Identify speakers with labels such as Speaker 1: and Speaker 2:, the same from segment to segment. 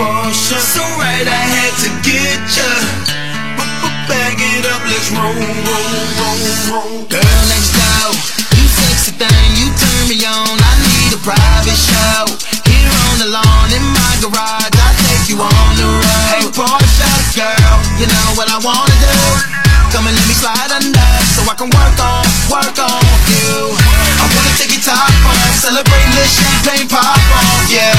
Speaker 1: Portia, so right I had to get ya. B- Bag it up, let's roll, roll, roll, roll. Girl next door, you sexy thing, you turn me on. I need a private show. Here on the lawn in my garage, I take you on the road. Hey, Portia girl, you know what I wanna do. Come and let me slide under so I can work on, work on you. I wanna take your top off, celebrate little champagne pop off, yeah.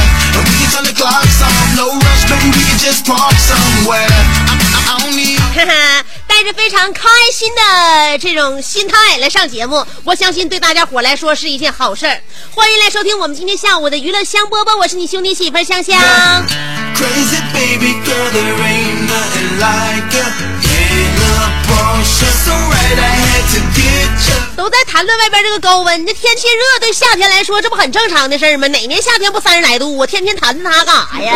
Speaker 2: 哈哈，带着非常开心的这种心态来上节目，我相信对大家伙来说是一件好事儿。欢迎来收听我们今天下午的娱乐香饽饽，我是你兄弟媳妇儿香香。
Speaker 1: crazy
Speaker 2: 都在谈论外边这个高温，这天气热对夏天来说，这不很正常的事儿吗？哪年夏天不三十来度？我天天谈它干啥呀？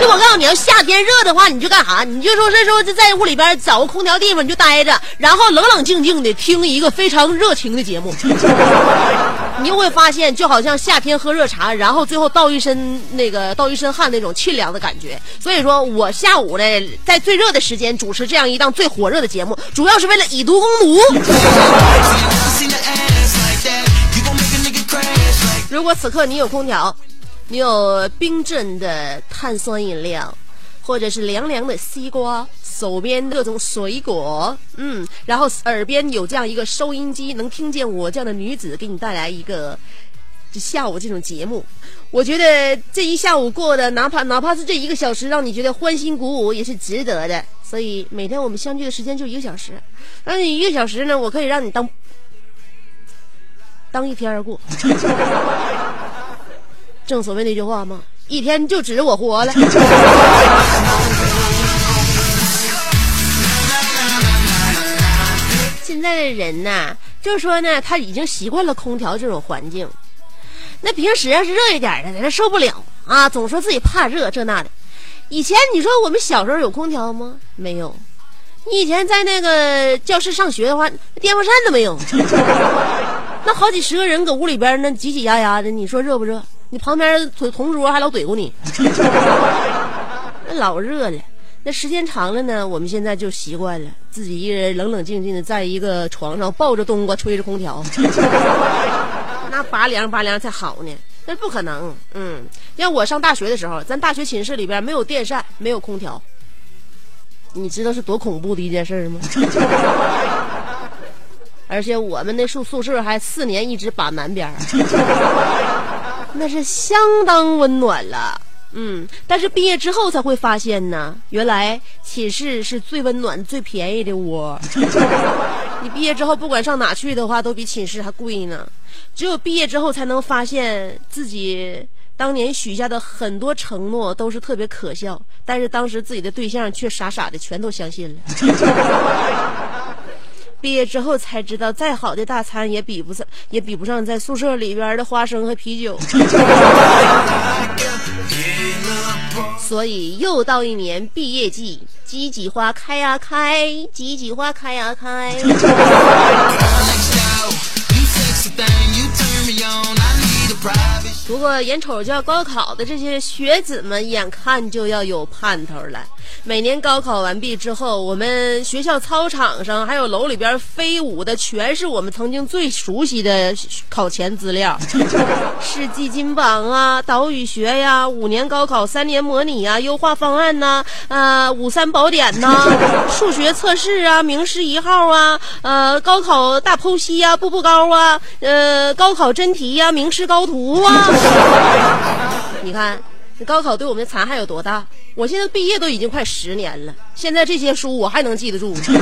Speaker 2: 就我告诉你，要夏天热的话，你就干啥？你就说是说就在屋里边找个空调地方你就待着，然后冷冷静静的听一个非常热情的节目，你就会发现，就好像夏天喝热茶，然后最后倒一身那个倒一身汗那种沁凉的感觉。所以说我下午呢，在最热的时间主持这样一档最火热的节目，主要是为了以毒攻毒。如果此刻你有空调，你有冰镇的碳酸饮料，或者是凉凉的西瓜，手边各种水果，嗯，然后耳边有这样一个收音机，能听见我这样的女子给你带来一个这下午这种节目，我觉得这一下午过的，哪怕哪怕是这一个小时，让你觉得欢欣鼓舞，也是值得的。所以每天我们相聚的时间就一个小时，那你一个小时呢，我可以让你当当一天而过。正所谓那句话嘛，一天就指着我活了。这人呐，就说呢，他已经习惯了空调这种环境。那平时要是热一点的，他受不了啊，总说自己怕热这那的。以前你说我们小时候有空调吗？没有。你以前在那个教室上学的话，电风扇都没有。那好几十个人搁屋里边那挤挤压压的，你说热不热？你旁边同同桌还老怼过你，那老热了。那时间长了呢，我们现在就习惯了，自己一人冷冷静静的在一个床上抱着冬瓜吹着空调，那拔凉拔凉才好呢。那不可能，嗯，要我上大学的时候，咱大学寝室里边没有电扇，没有空调，你知道是多恐怖的一件事吗？而且我们那宿宿舍还四年一直把南边，那是相当温暖了。嗯，但是毕业之后才会发现呢，原来寝室是最温暖、最便宜的窝。你毕业之后不管上哪去的话，都比寝室还贵呢。只有毕业之后才能发现自己当年许下的很多承诺都是特别可笑，但是当时自己的对象却傻傻的全都相信了。毕业之后才知道，再好的大餐也比不上，也比不上在宿舍里边的花生和啤酒。所以又到一年毕业季，栀子花开呀开，栀子花开呀开。不过眼瞅着要高考的这些学子们，眼看就要有盼头了。每年高考完毕之后，我们学校操场上还有楼里边飞舞的，全是我们曾经最熟悉的考前资料，世纪金榜啊，岛语学呀，五年高考三年模拟啊，优化方案呐、呃，五三宝典呐、数学测试啊，名师一号啊，呃，高考大剖析呀、步步高啊，呃，高考真题呀、名师高图啊。你看，这高考对我们的残害有多大？我现在毕业都已经快十年了，现在这些书我还能记得住，成为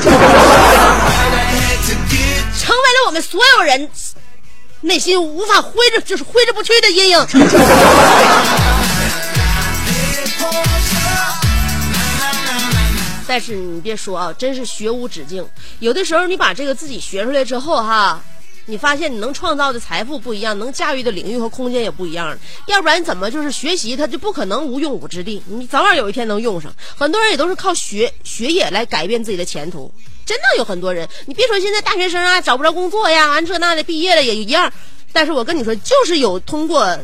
Speaker 2: 了我们所有人内心无法挥之就是挥之不去的阴影。但是你别说啊，真是学无止境。有的时候你把这个自己学出来之后哈，你发现你能创造的财富不一样，能驾驭的领域和空间也不一样。要不然怎么就是学习它就不可能无用武之地？你早晚有一天能用上。很多人也都是靠学学业来改变自己的前途。真的有很多人，你别说现在大学生啊找不着工作呀，完这那的，毕业了也一样。但是我跟你说，就是有通过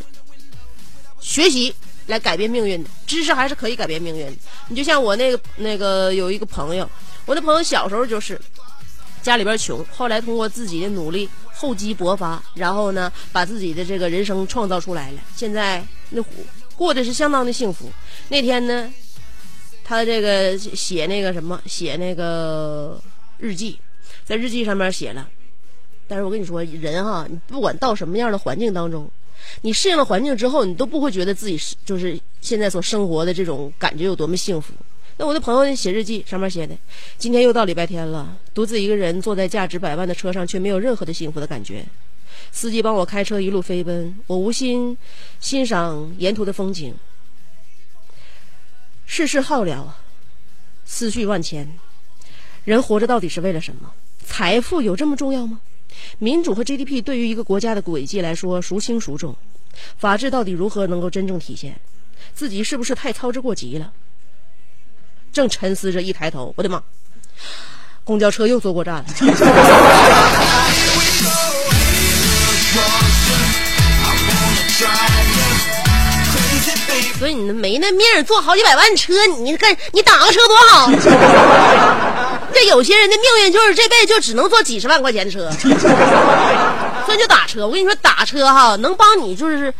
Speaker 2: 学习来改变命运的，知识还是可以改变命运的。你就像我那个那个有一个朋友，我的朋友小时候就是家里边穷，后来通过自己的努力厚积薄发，然后呢把自己的这个人生创造出来了。现在那过的是相当的幸福。那天呢，他这个写那个什么，写那个日记，在日记上面写了。但是我跟你说，人哈，你不管到什么样的环境当中，你适应了环境之后，你都不会觉得自己是就是现在所生活的这种感觉有多么幸福。那我的朋友，写日记上面写的，今天又到礼拜天了，独自一个人坐在价值百万的车上，却没有任何的幸福的感觉。司机帮我开车一路飞奔，我无心欣赏沿途的风景。世事浩渺，思绪万千，人活着到底是为了什么？财富有这么重要吗？民主和 GDP 对于一个国家的轨迹来说孰轻孰重？法治到底如何能够真正体现？自己是不是太操之过急了？正沉思着，一抬头，我的妈！公交车又坐过站了。所以你没那命儿坐好几百万车，你干你打个车多好。这有些人的命运就是这辈子就只能坐几十万块钱的车，所以就打车。我跟你说，打车哈能帮你就是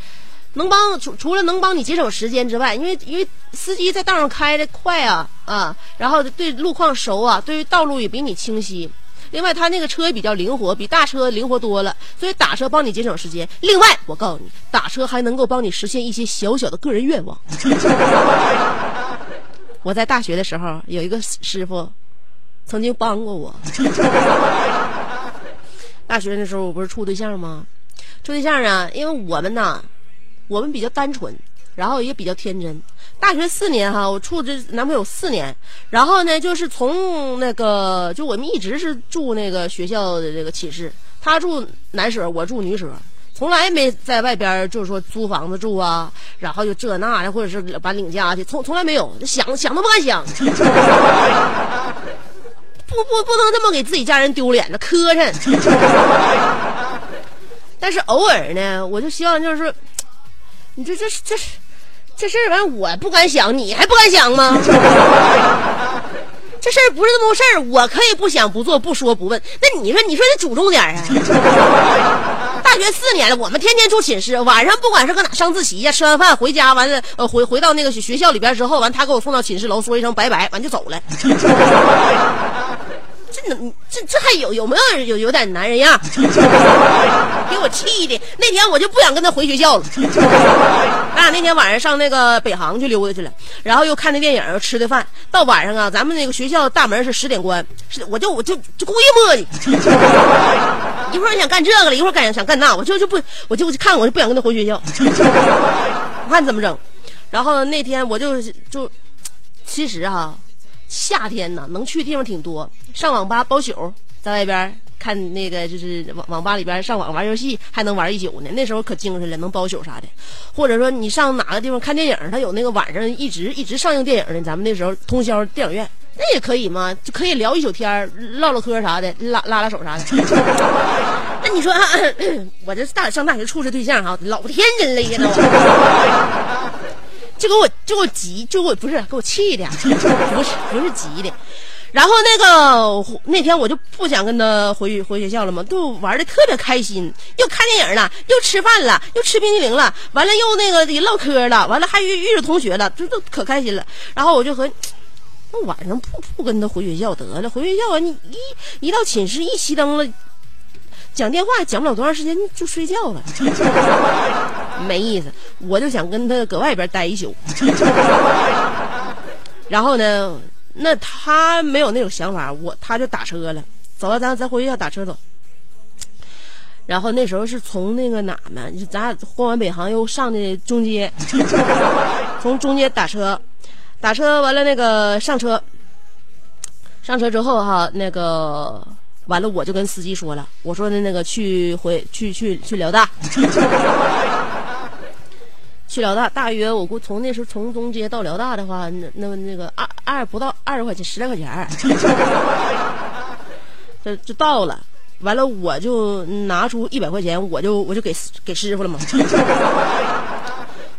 Speaker 2: 能帮除除了能帮你节省时间之外，因为因为司机在道上开的快啊啊，然后对路况熟啊，对于道路也比你清晰。另外，他那个车也比较灵活，比大车灵活多了，所以打车帮你节省时间。另外，我告诉你，打车还能够帮你实现一些小小的个人愿望。我在大学的时候有一个师傅，曾经帮过我。大学的时候我不是处对象吗？处对象啊，因为我们呐，我们比较单纯，然后也比较天真。大学四年哈，我处这男朋友四年，然后呢，就是从那个，就我们一直是住那个学校的这个寝室，他住男舍，我住女舍，从来没在外边就是说租房子住啊，然后就这那的，或者是把领家去，从从来没有，想想都不敢想。不不不能这么给自己家人丢脸了，磕碜。但是偶尔呢，我就希望就是，你这这这这事儿完，我不敢想，你还不敢想吗？这事儿不是那么回事儿，我可以不想、不做、不说、不问。那你说，你说你主动点儿啊！大学四年了，我们天天住寝室，晚上不管是搁哪上自习呀，吃完饭回家完了，呃，回回到那个学校里边之后，完他给我送到寝室楼，说一声拜拜，完就走了。这能这这还有有没有有有点男人样？给我气的，那天我就不想跟他回学校了。咱俩那天晚上上那个北航去溜达去了，然后又看那电影，又吃的饭。到晚上啊，咱们那个学校大门是十点关，是我就我就就故意磨叽，一会儿想干这个了，一会儿干想干那，我就就不我就看我就不想跟他回学校。我看怎么整？然后那天我就就其实哈、夏天呢，能去的地方挺多，上网吧包宿，在外边看那个就是网网吧里边上网玩游戏，还能玩一宿呢。那时候可精神了，能包宿啥的。或者说你上哪个地方看电影，他有那个晚上一直一直上映电影的，咱们那时候通宵电影院，那也可以嘛，就可以聊一宿天，唠唠嗑啥的，拉拉拉手啥的。那你说、啊，我这大上大学处这对象哈，老天真了呀，那我。就给我就给我急，就给我不是给我气的，不是不是急的。然后那个那天我就不想跟他回回学校了嘛，都玩的特别开心，又看电影了，又吃饭了，又吃冰激凌了，完了又那个也唠嗑了，完了还遇遇着同学了，这都可开心了。然后我就和 那晚上不不跟他回学校得了，回学校啊，你一一到寝室一熄灯了，讲电话讲不了多长时间就睡觉了，没意思。我就想跟他搁外边待一宿。然后呢，那他没有那种想法，我他就打车了，走了，咱咱回学校打车走。然后那时候是从那个哪呢？咱俩逛完北航又上的中街，从中街打车，打车完了那个上车，上车之后哈，那个完了我就跟司机说了，我说的那个去回去去去辽大，去辽大，大约我估从那时候从中街到辽大的话，那那那个二二不到二十块钱，十来块钱儿，就就到了。完了，我就拿出一百块钱，我就我就给给师傅了嘛。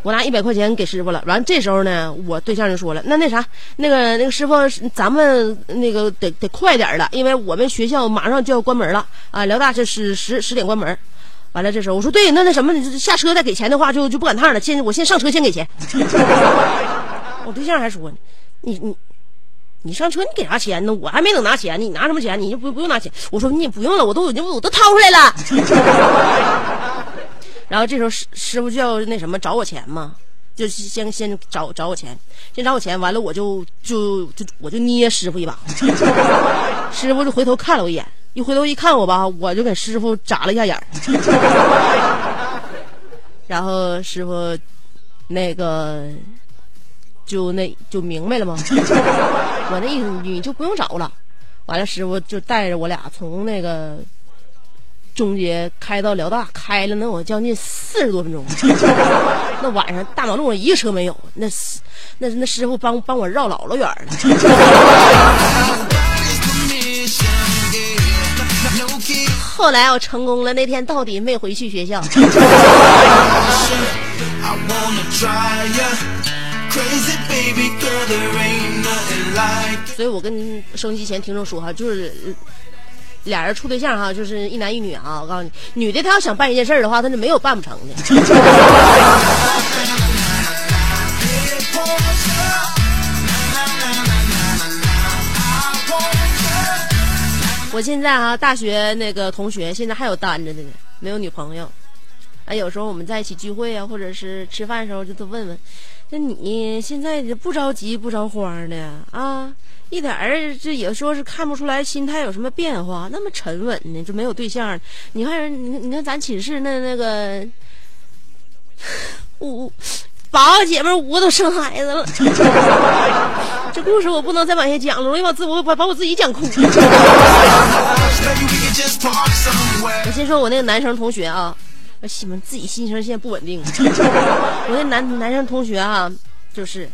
Speaker 2: 我拿一百块钱给师傅了。完了这时候呢，我对象就说了：“那那啥，那个那个师傅，咱们那个得得快点了，因为我们学校马上就要关门了啊！辽大这是十十点关门。”完了这时候我说：“对，那那什么，下车再给钱的话，就就不赶趟了。先我先上车先给钱。”我对象还说呢：“你你。”你上车，你给啥钱呢？我还没等拿钱呢，你拿什么钱？你就不不用拿钱。我说你也不用了，我都已经我都掏出来了。然后这时候师师傅就要那什么找我钱嘛，就先先找找我钱，先找我钱。完了我就就就我就捏师傅一把，师傅就回头看了我一眼，一回头一看我吧，我就给师傅眨了一下眼儿，然后师傅那个。就那就明白了吗？我那意思你就不用找了。完了，师傅就带着我俩从那个中街开到辽大，开了能有将近四十多分钟。那晚上大马路上一个车没有，那那那师傅帮帮我绕老老远了。后来我成功了，那天到底没回去学校。所以，我跟收音机前听众说哈，就是俩人处对象哈，就是一男一女啊。我告诉你，女的她要想办一件事的话，她就没有办不成的。我现在哈，大学那个同学现在还有单着的呢，没有女朋友。哎，有时候我们在一起聚会啊，或者是吃饭的时候，就都问问，那你现在不着急不着慌的啊？一点儿这也说是看不出来心态有什么变化，那么沉稳呢，就没有对象。你看人，你你看咱寝室那那个五八个姐妹，五个都生孩子了。这故事我不能再往下讲了，容易把自我把把我自己讲哭。我先说我那个男生同学啊。西门自己心情现在不稳定。我那男男生同学啊，就是。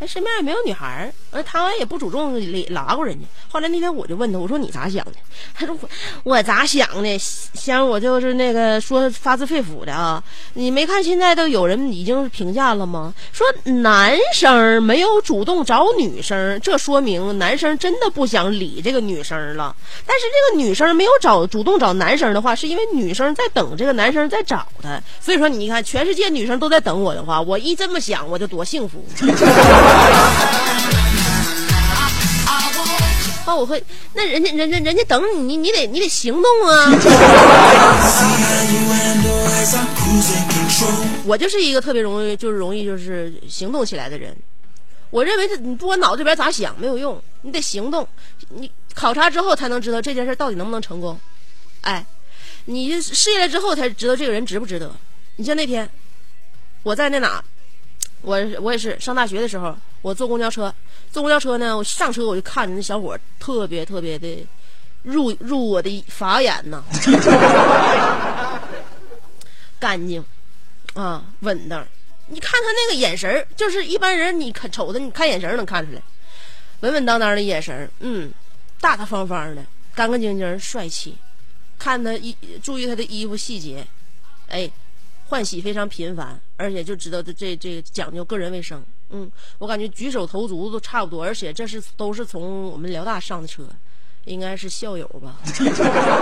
Speaker 2: 哎，身边也没有女孩儿，而他也不主动拉过人家。后来那天我就问他，我说你咋想的？他说我我咋想的？想我就是那个说发自肺腑的啊！你没看现在都有人已经评价了吗？说男生没有主动找女生，这说明男生真的不想理这个女生了。但是这个女生没有找主动找男生的话，是因为女生在等这个男生在找她。所以说，你看全世界女生都在等我的话，我一这么想，我就多幸福。啊！我会，那人家人家人家等你，你你得你得行动啊！我就是一个特别容易就是容易就是行动起来的人。我认为这你不管脑子里边咋想没有用，你得行动。你考察之后才能知道这件事到底能不能成功。哎，你试验了之后才知道这个人值不值得。你像那天我在那哪。我我也是上大学的时候，我坐公交车，坐公交车呢，我上车我就看着那小伙特别特别的入入我的法眼呐，干净啊，稳当。你看他那个眼神就是一般人你看瞅他，你看眼神能看出来，稳稳当当的眼神嗯，大大方方的，干干净净，帅气。看他衣，注意他的衣服细节，哎。换洗非常频繁，而且就知道这这这讲究个人卫生。嗯，我感觉举手投足都差不多，而且这是都是从我们辽大上的车，应该是校友吧。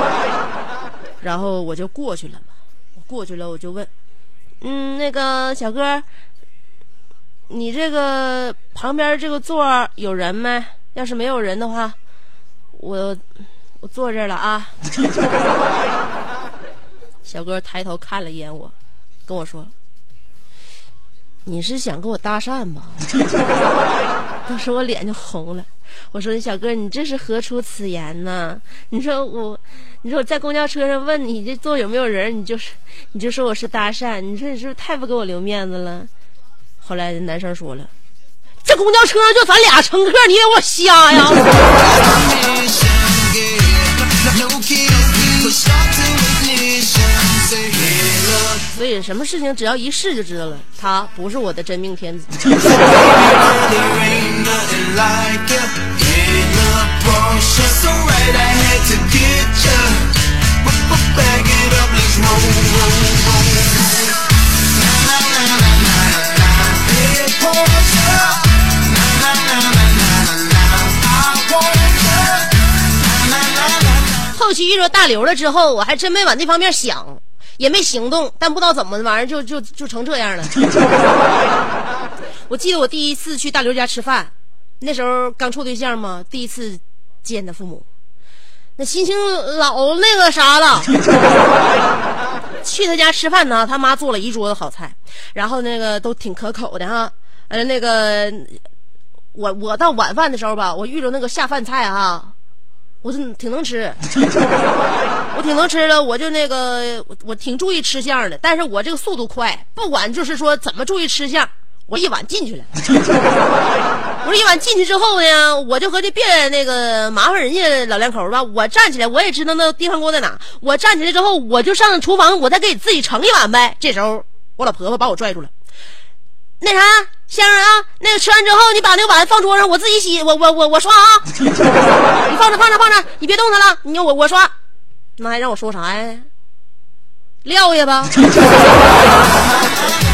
Speaker 2: 然后我就过去了嘛，我过去了我就问，嗯，那个小哥，你这个旁边这个座有人没？要是没有人的话，我我坐这儿了啊。小哥抬头看了一眼我，跟我说：“你是想跟我搭讪吧？” 当时我脸就红了。我说：“小哥，你这是何出此言呢？你说我，你说我在公交车上问你这座有没有人，你就是你就说我是搭讪，你说你是不是太不给我留面子了？”后来男生说了：“这公交车上就咱俩乘客，你以为我瞎呀？” 所以什么事情只要一试就知道了，他不是我的真命天子。后期遇着大刘了之后，我还真没往那方面想，也没行动，但不知道怎么玩意儿就就就成这样了。我记得我第一次去大刘家吃饭，那时候刚处对象嘛，第一次见他父母，那心情老那个啥了。去他家吃饭呢，他妈做了一桌子好菜，然后那个都挺可口的哈。呃，那个我我到晚饭的时候吧，我遇着那个下饭菜哈，我就挺能吃，我挺能吃的，我就那个我挺注意吃相的，但是我这个速度快，不管就是说怎么注意吃相，我一碗进去了。我这一碗进去之后呢，我就合计别那个麻烦人家老两口吧，我站起来，我也知道那地方锅在哪，我站起来之后，我就上厨房，我再给自己盛一碗呗。这时候我老婆婆把我拽住了，那啥，香儿啊，那个吃完之后，你把那个碗放桌上，我自己洗，我我我我刷啊。你放着放着放着，你别动它了，你我我刷。那还让我说啥呀？撂下吧。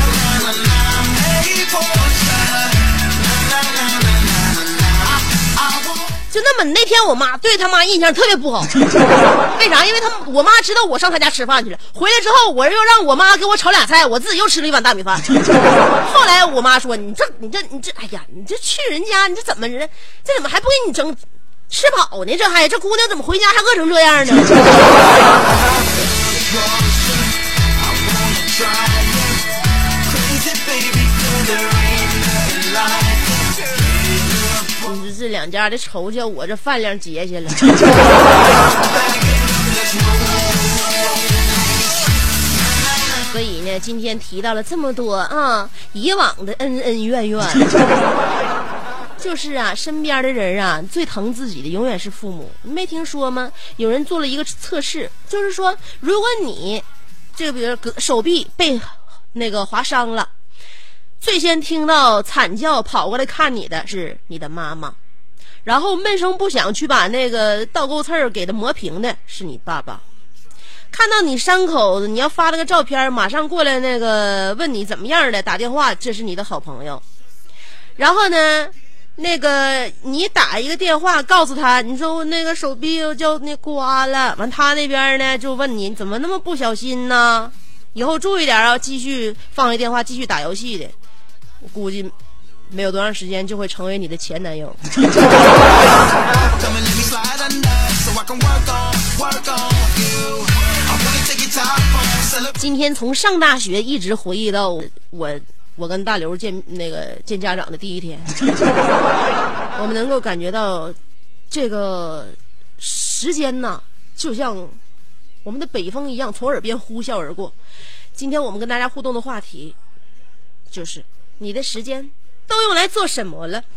Speaker 2: 那么那天我妈对他妈印象特别不好，为啥？因为他我妈知道我上她家吃饭去了，回来之后我又让我妈给我炒俩菜，我自己又吃了一碗大米饭。后来我妈说：“你这你这你这，哎呀，你这去人家你这怎么人？这怎么还不给你整吃饱呢？这还这姑娘怎么回家还饿成这样呢？” 这两家的仇叫我这饭量结下了。所以呢，今天提到了这么多啊，以往的恩恩怨怨，就是啊，身边的人啊，最疼自己的永远是父母。你没听说吗？有人做了一个测试，就是说，如果你这个比如胳手臂被那个划伤了，最先听到惨叫跑过来看你的是你的妈妈，然后闷声不响去把那个倒钩刺儿给它磨平的是你爸爸。看到你伤口，你要发了个照片，马上过来那个问你怎么样了，打电话，这是你的好朋友。然后呢，那个你打一个电话告诉他，你说我那个手臂又叫那刮了，完他那边呢就问你怎么那么不小心呢？以后注意点啊，继续放下电话，继续打游戏的。我估计没有多长时间就会成为你的前男友。今天从上大学一直回忆到我我跟大刘见那个见家长的第一天，我们能够感觉到这个时间呐，就像我们的北风一样从耳边呼啸而过。今天我们跟大家互动的话题就是你的时间都用来做什么了？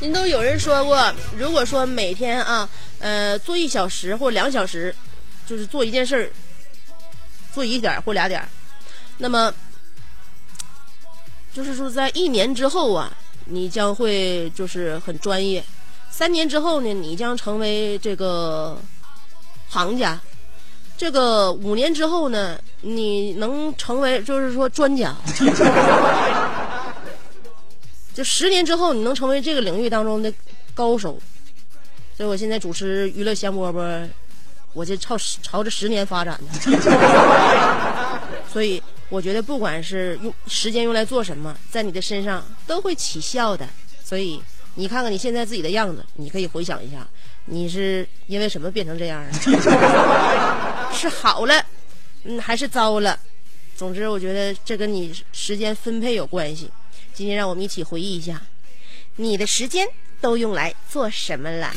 Speaker 2: 您都有人说过，如果说每天啊，呃，做一小时或两小时，就是做一件事儿，做一点儿或俩点儿，那么就是说在一年之后啊，你将会就是很专业；三年之后呢，你将成为这个行家，这个五年之后呢，你能成为就是说专家，就十年之后你能成为这个领域当中的高手。所以我现在主持娱乐香饽饽，我就朝朝着十年发展的。所以我觉得不管是用时间用来做什么，在你的身上都会起效的。所以你看看你现在自己的样子，你可以回想一下，你是因为什么变成这样的？是好了，嗯，还是糟了？总之，我觉得这跟你时间分配有关系。今天让我们一起回忆一下，你的时间都用来做什么了？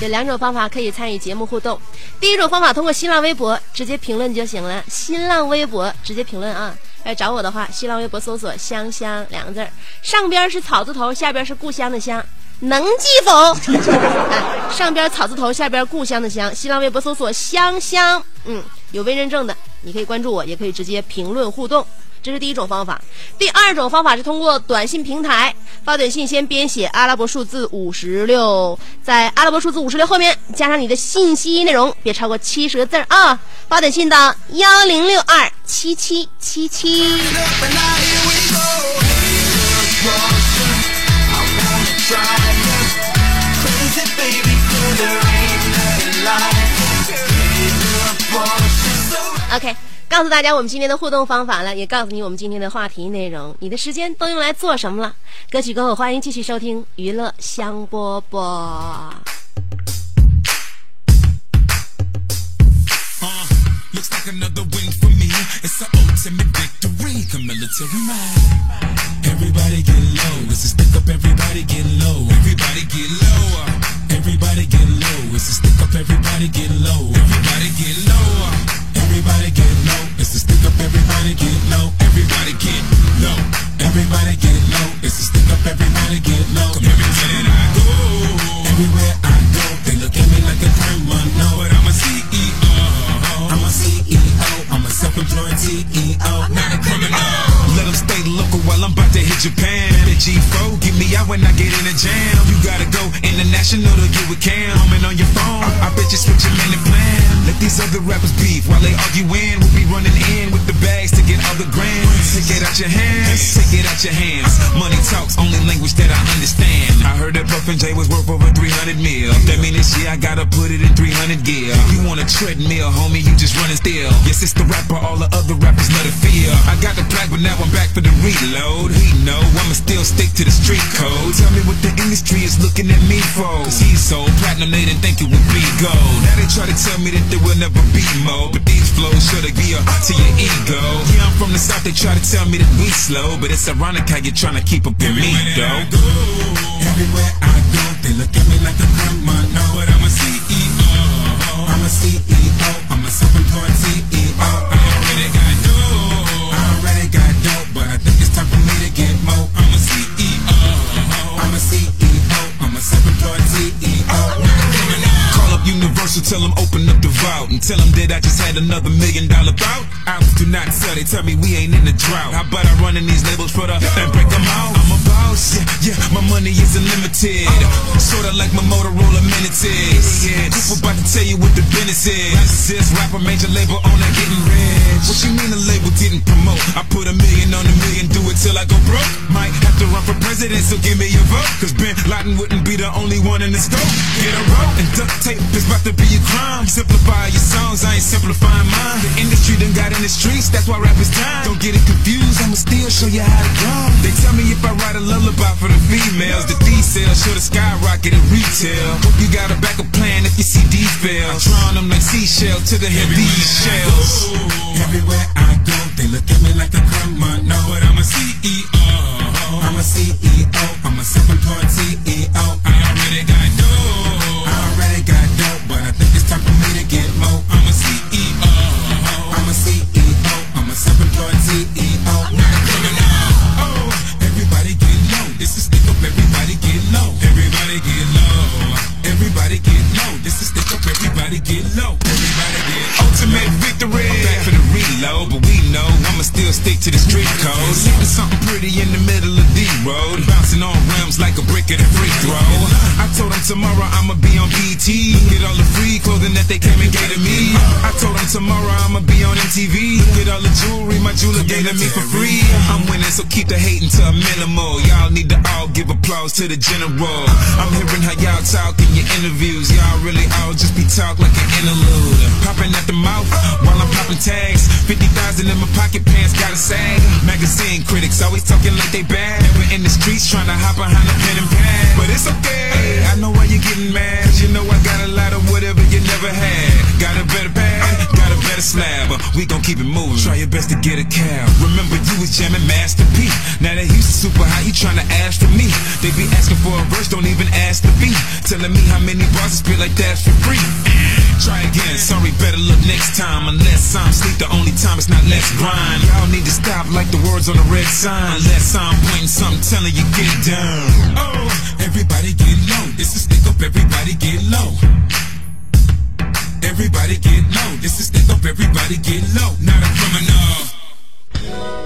Speaker 2: 有两种方法可以参与节目互动。第一种方法通过新浪微博直接评论就行了，新浪微博直接评论啊。来找我的话，新浪微博搜索“香香”两个字儿，上边是草字头，下边是故乡的乡，能记否？哎，上边草字头，下边故乡的乡。新浪微博搜索“香香”，嗯，有微认证的，你可以关注我，也可以直接评论互动。这是第一种方法。第二种方法是通过短信平台发短信，先编写阿拉伯数字五十六，在阿拉伯数字五十六后面加上你的信息内容，别超过七十个字啊！发短信到幺零六二七七七七。
Speaker 1: Try you. Crazy baby girl, there ain't nothing like you. Hey, look, Boston, so
Speaker 2: OK，告诉大家我们今天的互动方法了，也告诉你我们今天的话题内容。你的时间都用来做什么了？歌曲过后，欢迎继续收听娱乐香饽饽。
Speaker 3: Uh, back for the reload. He know I'ma still stick to the street code. Tell me what the industry is looking at me for. Cause he's so platinum, they didn't think it would be gold. Now they try to tell me that there will never be more. But these flows should be up to your ego. Yeah, I'm from the south, they try to tell me that we slow. But it's ironic how you're trying to keep up with me, though. Everywhere I go, they look at me like a criminal. But I'm a CEO. I'm a CEO. I'm a self-employed CEO. Tell them that I just had another million dollar Albums do not sell, they tell me we ain't in the drought. How about I run in these labels for the and break them out? I'm a boss, yeah, yeah, my money is unlimited. Sorta like my Motorola minutes Yeah, people about to tell you what the business is. This rapper major label owner getting rich. What you mean the label didn't promote? I put a million on a million, do it till I go broke. Might have to run for president, so give me your vote. Cause Ben Laden wouldn't be the only one in the scope. Get a rope and duct tape is about to be a crime. Simplify your songs, I ain't simplifying mine. The industry done got in the streets, that's why rap is time. Don't get it confused, I'ma still show you how to grind. They tell me if I write a lullaby for the females, the D sales should have skyrocketed retail. Hope you got a backup plan if your CD fails. Drawing them like seashells to the head these shells. Everywhere I go, they look at me like a criminal. But I'm a CEO. I'm a CEO. I'm a self-employed CEO. I already got stick to the street codes. Living something pretty in the middle of the road. Bouncing on like a brick at a free throw. I told them tomorrow I'ma be on BT. Get all the free clothing that they came and gave to me. I told them tomorrow I'ma be on MTV. Get all the jewelry my jeweler gave to me for free. I'm winning, so keep the hating to a minimal. Y'all need to all give applause to the general. I'm hearing how y'all talk in your interviews. Y'all really all just be talk like an interlude. Popping at the mouth while I'm popping tags. 50,000 in my pocket pants, got a sag. Magazine critics always talking like they bad. Never in the streets trying to hop behind and. But it's okay, I know why you're getting mad. You know I got a lot of whatever you never had. Got a better pad, got a better slab. We gon' keep it moving. Try your best to get a cab. Remember you was jamming Master P. Now that Houston super high, you tryna ask for me. They be asking for a verse, don't even ask the beat. Telling me how many bars I spit like that's for free. Try again, sorry, better look next time. Unless I'm sleep, the only time it's not less grind. Y'all need to stop like the words on the red sign. Unless I'm pointing something, telling you get down. Oh, everybody get low. This is stick up, everybody get low. Everybody get low. This is stick up, everybody get low. Not a criminal.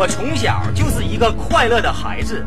Speaker 4: 我从小就是一个快乐的孩子，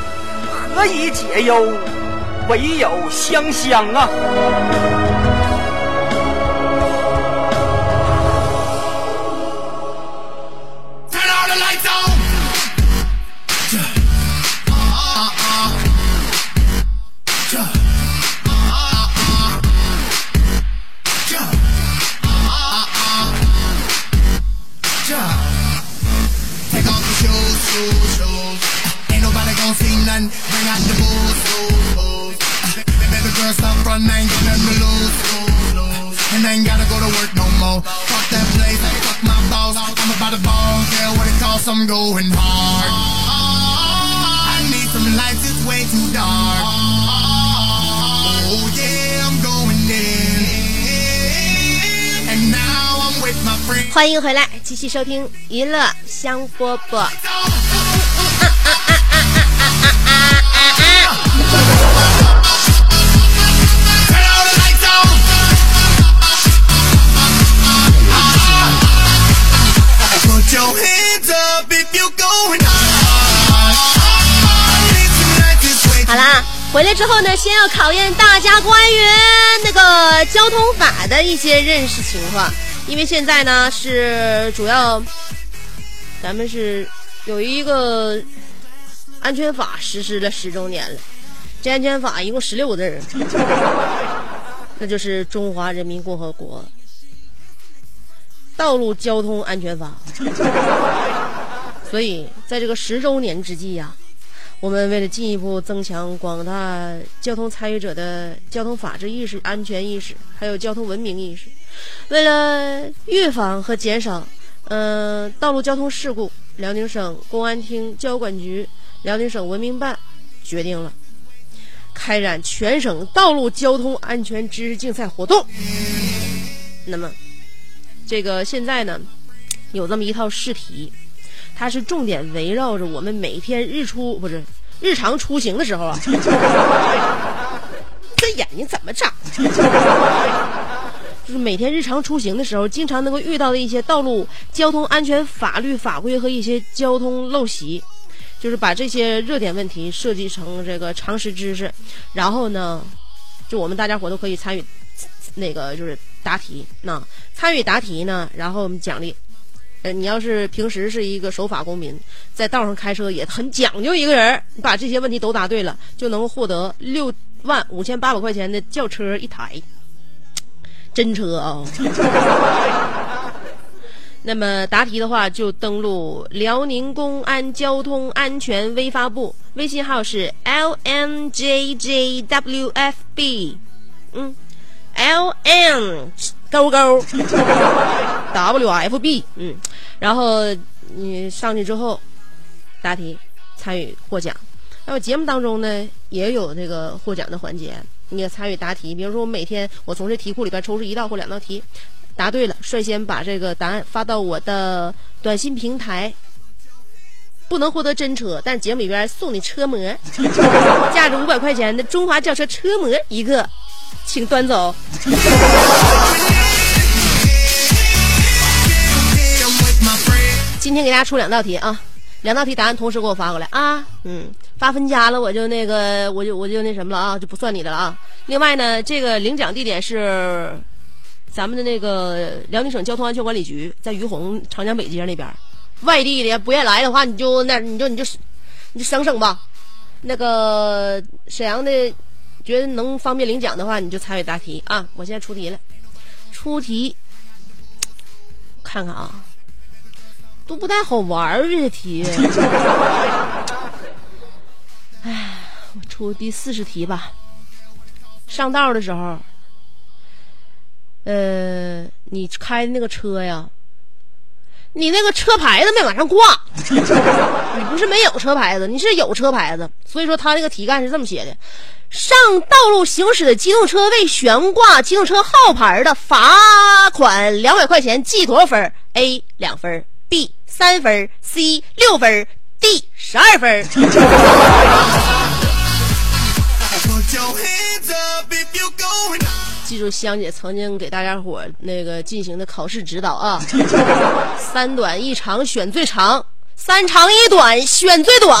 Speaker 4: 何以解忧？唯有香香啊！
Speaker 5: I'm going hard. I need some lights, it's way too dark. Oh yeah, I'm going in. And now I'm with my friends.
Speaker 2: 欢迎回来，继续收听娱乐香饽饽。回来之后呢，先要考验大家关于那个交通法的一些认识情况，因为现在呢是主要，咱们是有一个安全法实施了十周年了，这安全法一共十六个字儿，那就是《中华人民共和国道路交通安全法》。所以在这个十周年之际呀、我们为了进一步增强广大交通参与者的交通法治意识、安全意识，还有交通文明意识，为了预防和减少呃道路交通事故，辽宁省公安厅交管局、辽宁省文明办决定了开展全省道路交通安全知识竞赛活动。那么，这个现在呢，有这么一套试题，它是重点围绕着我们每天日出不是日常出行的时候啊，这眼睛怎么长？就是每天日常出行的时候，经常能够遇到的一些道路交通安全法律法规和一些交通陋习，就是把这些热点问题设计成这个常识知识，然后呢，就我们大家伙都可以参与那个就是答题，那参与答题呢，然后我们奖励。呃，你要是平时是一个守法公民，在道上开车也很讲究一个人儿，你把这些问题都答对了，就能获得六万五千八百块钱的轿车一台，真车啊！那么答题的话，就登录辽宁公安交通安全微发布，微信号是 L N J J W F B，嗯，L N 勾勾 WFB，嗯，然后你上去之后答题参与获奖。那么节目当中呢，也有这个获奖的环节，你也参与答题。比如说，我每天我从这题库里边抽出一道或两道题，答对了，率先把这个答案发到我的短信平台。不能获得真车，但是节目里边送你车模，价值五百块钱的中华轿车车模一个，请端走。今天给大家出两道题啊，两道题答案同时给我发过来啊，嗯，发分家了我就那个我就我就那什么了啊，就不算你的了啊。另外呢，这个领奖地点是咱们的那个辽宁省交通安全管理局，在于洪长江北街那边。外地的不愿意来的话，你就那你就你就你就省省吧。那个沈阳的觉得能方便领奖的话，你就参与答题啊。我现在出题了，出题看看啊，都不太好玩儿这些题。哎，我出第四十题吧。上道的时候，呃，你开的那个车呀。你那个车牌子没往上挂，你不是没有车牌子，你是有车牌子。所以说他那个题干是这么写的：上道路行驶的机动车未悬挂机动车号牌的，罚款两百块钱，记多少分？A 两分，B 三分，C 六分，D 十二分。
Speaker 1: Going.
Speaker 2: 记住香姐曾经给大家伙儿那个进行的考试指导啊，三短一长选最长，三长一短选最短。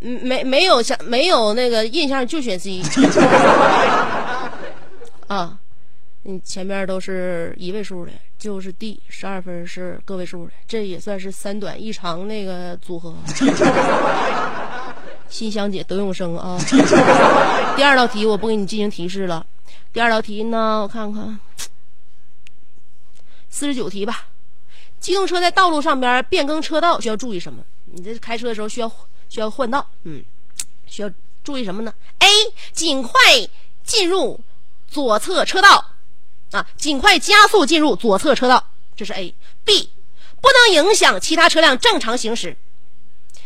Speaker 2: 嗯，没没有想没有那个印象就选 C。啊，你，前面都是一位数的，就是 D 十二分是个位数的，这也算是三短一长那个组合。新香姐德永生啊。第二道题我不给你进行提示了。第二道题呢，我看看，四十九题吧。机动车在道路上边变更车道需要注意什么？你这开车的时候需要需要换道，嗯，需要注意什么呢？A. 尽快进入左侧车道，啊，尽快加速进入左侧车道，这是 A。B. 不能影响其他车辆正常行驶。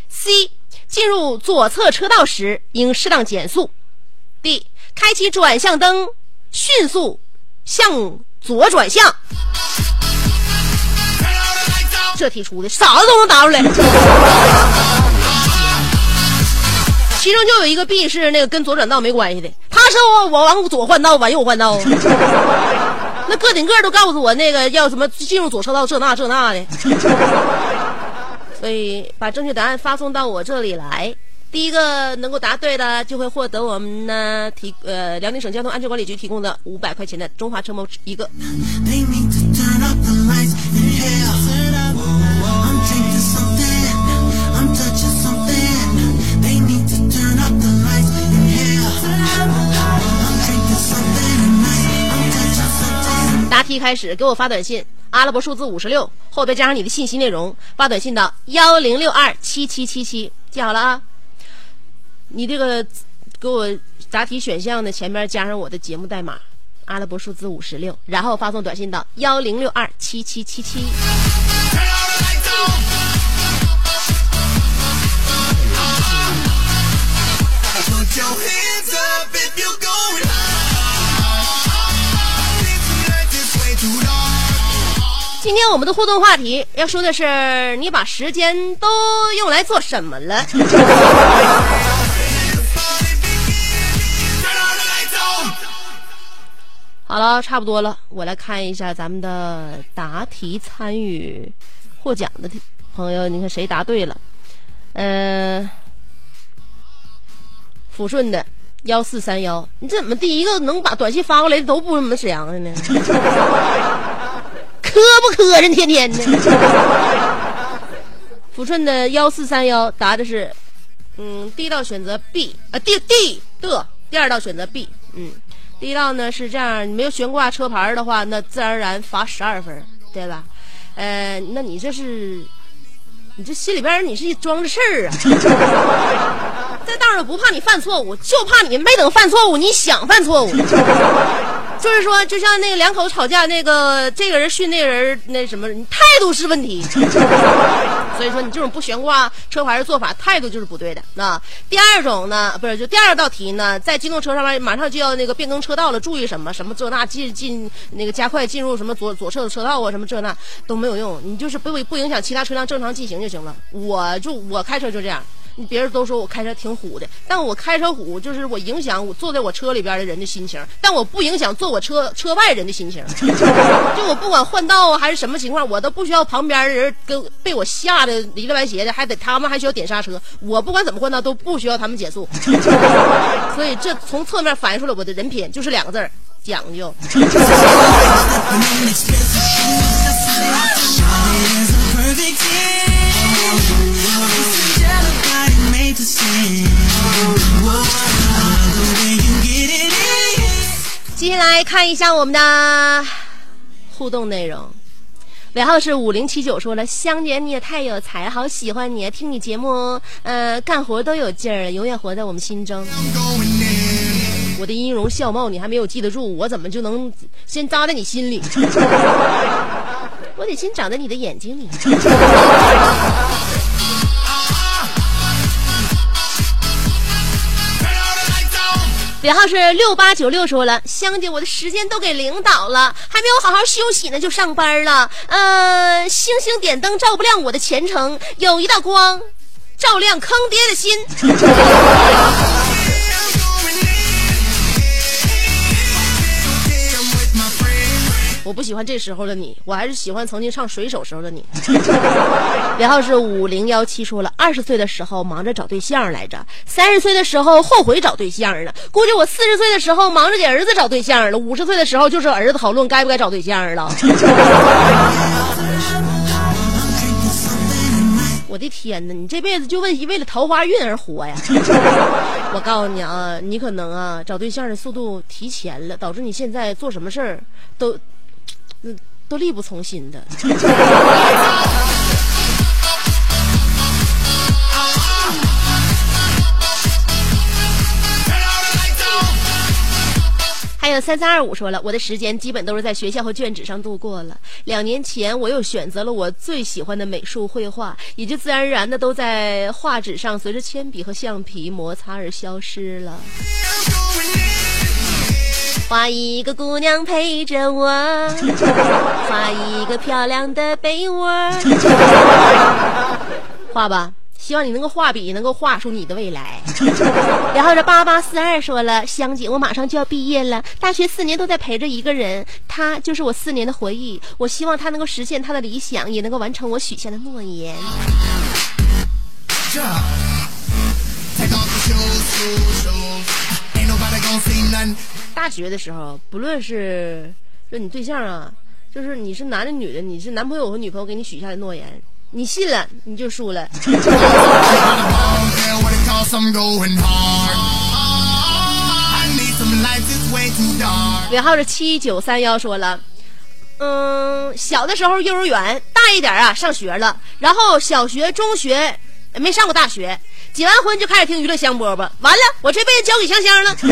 Speaker 2: C. 进入左侧车道时应适当减速。D. 开启转向灯，迅速向左转向。这题出的傻子都能答出来。其中就有一个 B 是那个跟左转道没关系的，他说我我往左换道，往右换道。那个顶个都告诉我那个要什么进入左车道这那这那的。所以把正确答案发送到我这里来，第一个能够答对的就会获得我们呢提呃辽宁省交通安全管理局提供的五百块钱的中华车模一个。题开始，给我发短信，阿拉伯数字五十六，后边加上你的信息内容，发短信到幺零六二七七七七，记好了啊。你这个给我答题选项的前面加上我的节目代码，阿拉伯数字五十六，然后发送短信到幺零六二七七七七。今天我们的互动话题要说的是，你把时间都用来做什么了？好了，差不多了，我来看一下咱们的答题参与获奖的朋友，你看谁答对了？呃，抚顺的幺四三幺，你怎么第一个能把短信发过来的都不是我们沈阳的呢？磕碜？天天的。抚顺的幺四三幺答的是，嗯，第一道选择 B 啊，D D 的，第二道选择 B，嗯，第一道呢是这样，你没有悬挂车牌的话，那自然而然罚十二分，对吧？呃，那你这是，你这心里边你是一装着事儿啊，在道上不怕你犯错误，就怕你没等犯错误，你想犯错误。就是说，就像那个两口子吵架，那个这个人训那个人那什么，你态度是问题。所以说，你这种不悬挂车牌的做法，态度就是不对的。那第二种呢，不是就第二道题呢，在机动车上面马上就要那个变更车道了，注意什么什么这那进进那个加快进入什么左左侧的车道啊，什么这那都没有用，你就是不不影响其他车辆正常进行就行了。我就我开车就这样。你别人都说我开车挺虎的，但我开车虎就是我影响我坐在我车里边的人的心情，但我不影响坐我车车外人的心情。就我不管换道啊还是什么情况，我都不需要旁边的人跟被我吓得离了歪斜的，还得他们还需要点刹车。我不管怎么换道都不需要他们减速，所以这从侧面反映出了我的人品，就是两个字儿讲究。来看一下我们的互动内容。尾号是五零七九，说了，香姐你也太有才，好喜欢你，听你节目，呃，干活都有劲儿，永远活在我们心中。我的音容笑貌你还没有记得住，我怎么就能先扎在你心里？我得先长在你的眼睛里。尾号是六八九六，说了，香姐，我的时间都给领导了，还没有好好休息呢就上班了。呃，星星点灯照不亮我的前程，有一道光，照亮坑爹的心。我不喜欢这时候的你，我还是喜欢曾经唱水手时候的你。然后是五零幺七，说了，二十岁的时候忙着找对象来着，三十岁的时候后悔找对象了，估计我四十岁的时候忙着给儿子找对象了，五十岁的时候就是儿子讨论该不该找对象了。我的天哪，你这辈子就为一为了桃花运而活呀！我告诉你啊，你可能啊找对象的速度提前了，导致你现在做什么事儿都，嗯，都力不从心的。还有三三二五说了，我的时间基本都是在学校和卷纸上度过了。两年前，我又选择了我最喜欢的美术绘画，也就自然而然的都在画纸上随着铅笔和橡皮摩擦而消失了。画一个姑娘陪着我，画一个漂亮的被窝，画吧。希望你能够画笔，能够画出你的未来。然后这八八四二说了，香姐，我马上就要毕业了，大学四年都在陪着一个人，他就是我四年的回忆。我希望他能够实现他的理想，也能够完成我许下的诺言。大学的时候，不论是就你对象啊，就是你是男的女的，你是男朋友和女朋友给你许下的诺言，你信了你就输了。尾号是七九三幺说了，嗯，小的时候幼儿园，大一点啊上学了，然后小学、中学没上过大学，结完婚就开始听娱乐香饽饽，完了我这辈子交给香香了。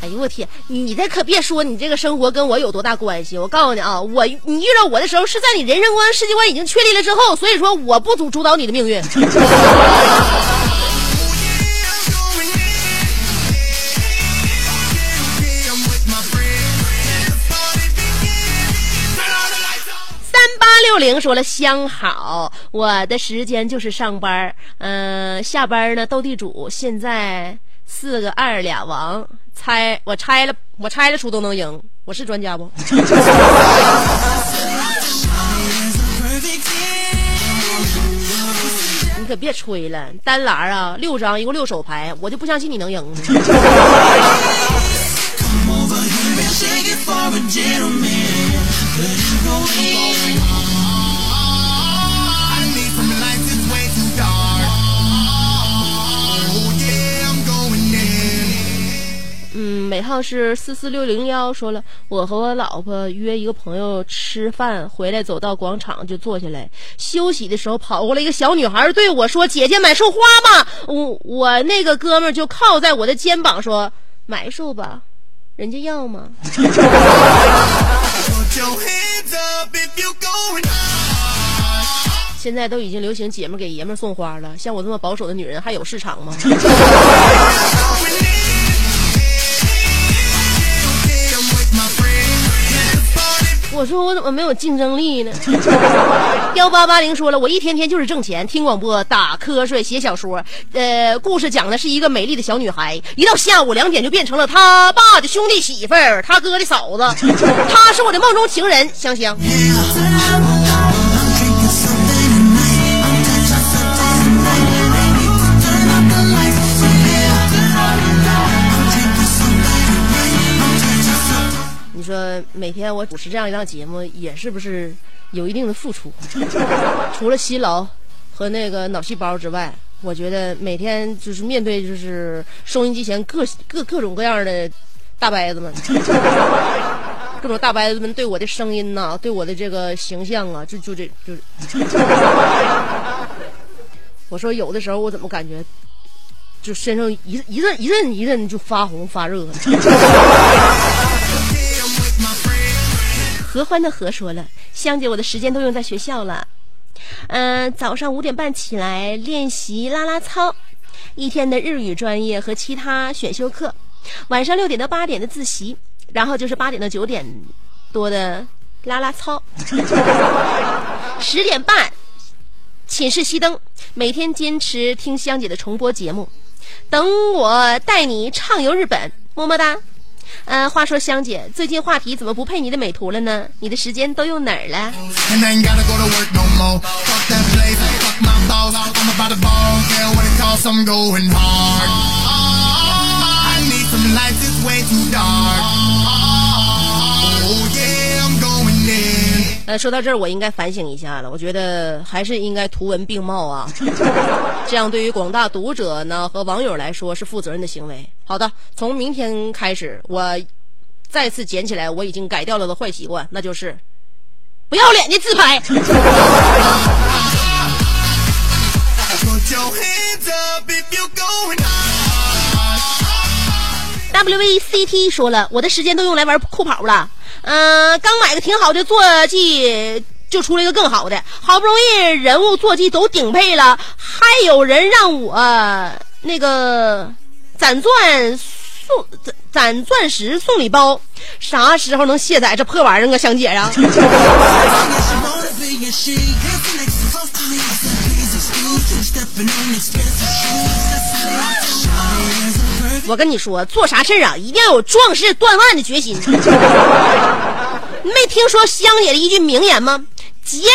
Speaker 2: 哎呦我天，你这可别说你这个生活跟我有多大关系。我告诉你啊，我你遇到我的时候是在你人生观、世界观已经确立了之后，所以说我不主主导你的命运。六零说了，相好，我的时间就是上班，嗯、下班呢斗地主，现在四个二俩王，猜我猜了，我猜了出都能赢，我是专家不？你可别吹了，单栏啊，六张，一共六手牌，我就不相信你能赢 尾号是四四六零幺，说了，我和我老婆约一个朋友吃饭，回来走到广场就坐下来休息的时候，跑过来一个小女孩对我说：“姐姐买束花吧。”我我那个哥们就靠在我的肩膀说：“买束吧，人家要吗？”现在都已经流行姐们给爷们送花了，像我这么保守的女人还有市场吗？我说我怎么没有竞争力呢？幺八八零说了，我一天天就是挣钱，听广播、打瞌睡、写小说。呃，故事讲的是一个美丽的小女孩，一到下午两点就变成了她爸的兄弟媳妇儿，他哥的嫂子，她是我的梦中情人，香香。每天我主持这样一档节目，也是不是有一定的付出？除了辛劳和那个脑细胞之外，我觉得每天就是面对就是收音机前各各各种各样的大伯子们，各种大伯子们对我的声音呐、对我的这个形象啊，就就这就，我说有的时候我怎么感觉就身上一一阵一阵一阵就发红发热？合欢的合说了，香姐，我的时间都用在学校了。嗯、早上五点半起来练习啦啦操，一天的日语专业和其他选修课，晚上六点到八点的自习，然后就是八点到九点多的啦啦操。十点半寝室熄灯，每天坚持听香姐的重播节目，等我带你畅游日本，么么哒。呃，话说香姐，最近话题怎么不配你的美图了呢？你的时间都用哪儿了？说到这儿，我应该反省一下了。我觉得还是应该图文并茂啊，这样对于广大读者呢和网友来说是负责任的行为。好的，从明天开始，我再次捡起来我已经改掉了的坏习惯，那就是不要脸的自拍。WVCT 说了，我的时间都用来玩酷跑了。嗯、刚买个挺好的坐骑，就出了一个更好的。好不容易人物坐骑都顶配了，还有人让我那个攒钻送攒攒钻石送礼包，啥时候能卸载这破玩意儿啊，香姐啊？我跟你说，做啥事儿啊，一定要有壮士断腕的决心。没听说香姐的一句名言吗？节约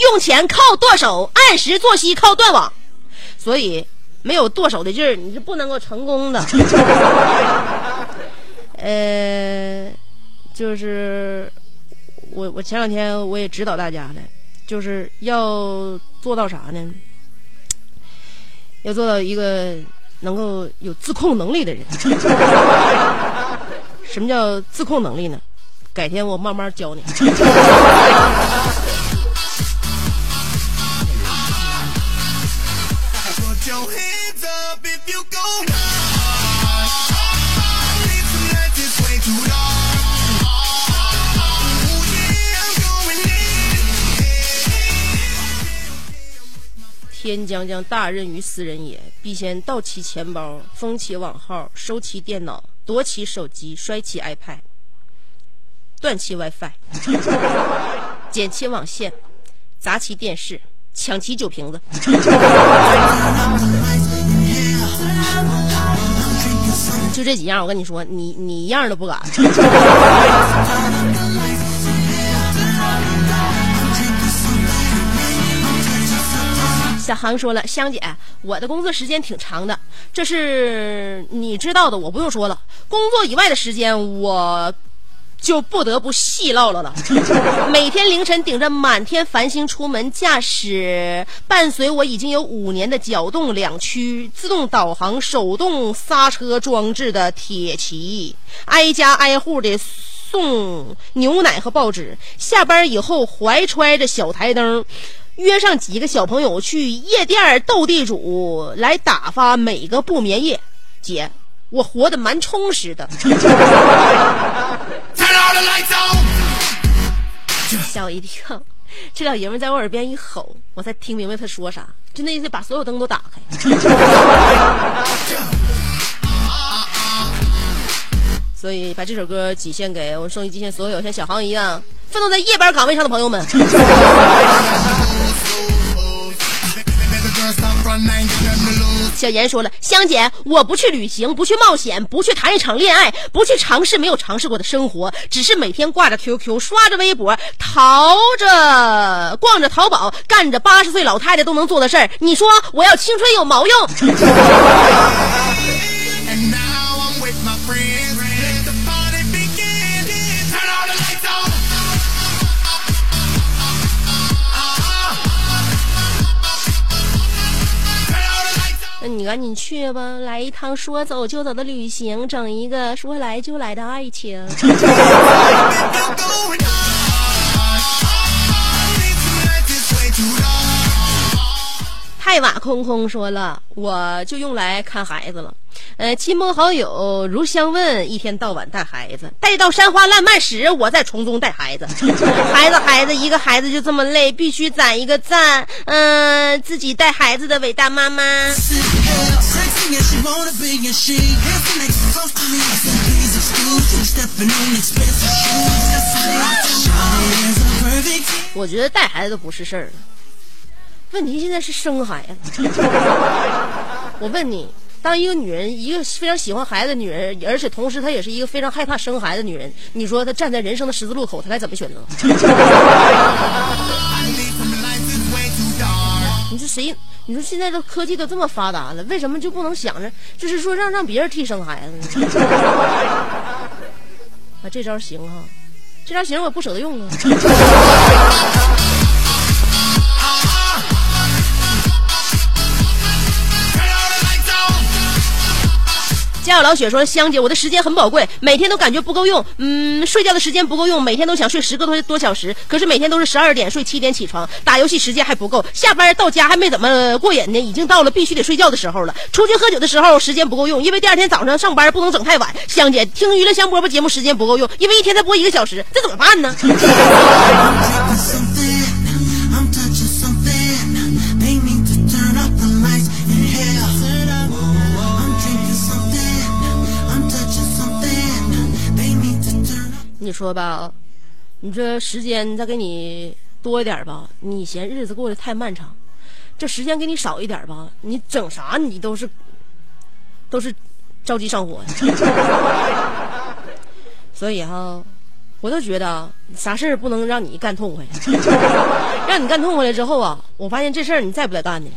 Speaker 2: 用钱靠剁手，按时作息靠断网。所以，没有剁手的劲儿，你是不能够成功的。呃，就是我我前两天我也指导大家了，就是要做到啥呢？要做到一个能够有自控能力的人。什么叫自控能力呢？改天我慢慢教你。天将降大任于斯人也，必先盗其钱包，封其网号，收其电脑，夺其手机，摔其 iPad，断其 WiFi，剪其网线，砸其电视，抢其酒瓶子。就这几样，我跟你说，你你一样都不敢。小航说了，香姐，我的工作时间挺长的，这是你知道的，我不用说了。工作以外的时间，我就不得不细唠唠了。每天凌晨顶着满天繁星出门驾驶，伴随我已经有五年的脚动两驱、自动导航、手动刹车装置的铁骑，挨家挨户的送牛奶和报纸。下班以后怀揣着小台灯。约上几个小朋友去夜店斗地主，来打发每个不眠夜。姐，我活得蛮充实的。吓我一跳，这老爷们在我耳边一吼，我才听明白他说啥，就那意思把所有灯都打开。所以把这首歌寄献给我们收音机前所有像小航一样奋斗在夜班岗位上的朋友们。小严说了：“香姐，我不去旅行，不去冒险，不去谈一场恋爱，不去尝试没有尝试过的生活，只是每天挂着 QQ，刷着微博，淘着逛着淘宝，干着八十岁老太太都能做的事儿。你说我要青春有毛用？你赶紧去吧，来一趟说走就走的旅行，整一个说来就来的爱情。”艾瓦空空说了，我就用来看孩子了。呃，亲朋好友如相问，一天到晚带孩子，待到山花烂漫时，我再从中带孩子。孩子，孩子，一个孩子就这么累，必须攒一个赞。嗯、自己带孩子的伟大妈妈。我觉得带孩子不是事儿。问题现在是生孩子。我问你，当一个女人，一个非常喜欢孩子的女人，而且同时她也是一个非常害怕生孩子的女人，你说她站在人生的十字路口，她该怎么选择？你说谁？你说现在这科技都这么发达了，为什么就不能想着，就是说让让别人替生孩子呢？啊，这招行哈，这招行，我不舍得用啊。家有老雪说：“香姐，我的时间很宝贵，每天都感觉不够用。嗯，睡觉的时间不够用，每天都想睡十个多多小时，可是每天都是十二点睡，七点起床，打游戏时间还不够，下班到家还没怎么过瘾呢，已经到了必须得睡觉的时候了。出去喝酒的时候时间不够用，因为第二天早上上班不能整太晚。香姐听娱乐香饽饽节目时间不够用，因为一天才播一个小时，这怎么办呢？你说吧，你这时间再给你多一点吧，你嫌日子过得太漫长；这时间给你少一点吧，你整啥你都是都是着急上火。所以哈，我都觉得啥事儿不能让你干痛快，让你干痛快了之后啊，我发现这事儿你再不得干呢。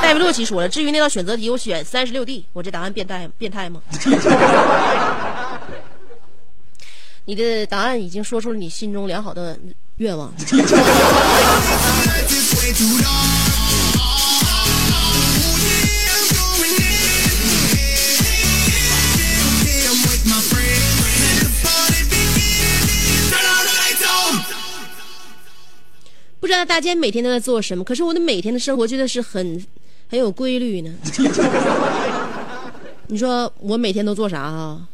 Speaker 2: 戴维洛奇说了，至于那道选择题，我选三十六 D，我这答案变态变态吗？你的答案已经说出了你心中良好的愿望。不知道大家每天都在做什么，可是我的每天的生活，觉得是很很有规律呢。你说我每天都做啥啊？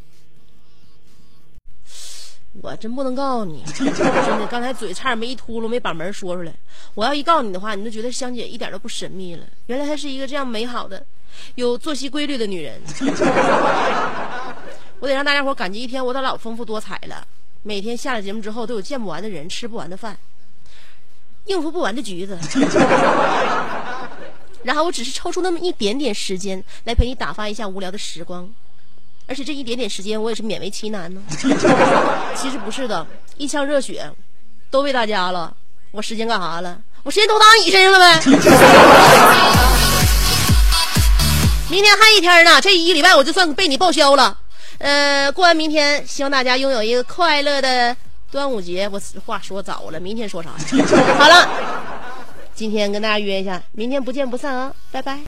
Speaker 2: 我真不能告诉你，真的，刚才嘴差点没一秃噜，没把门说出来。我要一告诉你的话，你就觉得香姐一点都不神秘了。原来她是一个这样美好的、有作息规律的女人。我得让大家伙感激一天，我都老丰富多彩了。每天下了节目之后，都有见不完的人，吃不完的饭，应付不完的局子。然后我只是抽出那么一点点时间来陪你打发一下无聊的时光，而且这一点点时间我也是勉为其难呢。其实不是的，一腔热血都为大家了，我时间干啥了？我时间都搭你身上了呗。明天还一天呢，这一礼拜我就算被你报销了。呃，过完明天，希望大家拥有一个快乐的端午节。我话说早了，明天说啥呀？好了，今天跟大家约一下，明天不见不散啊！拜拜。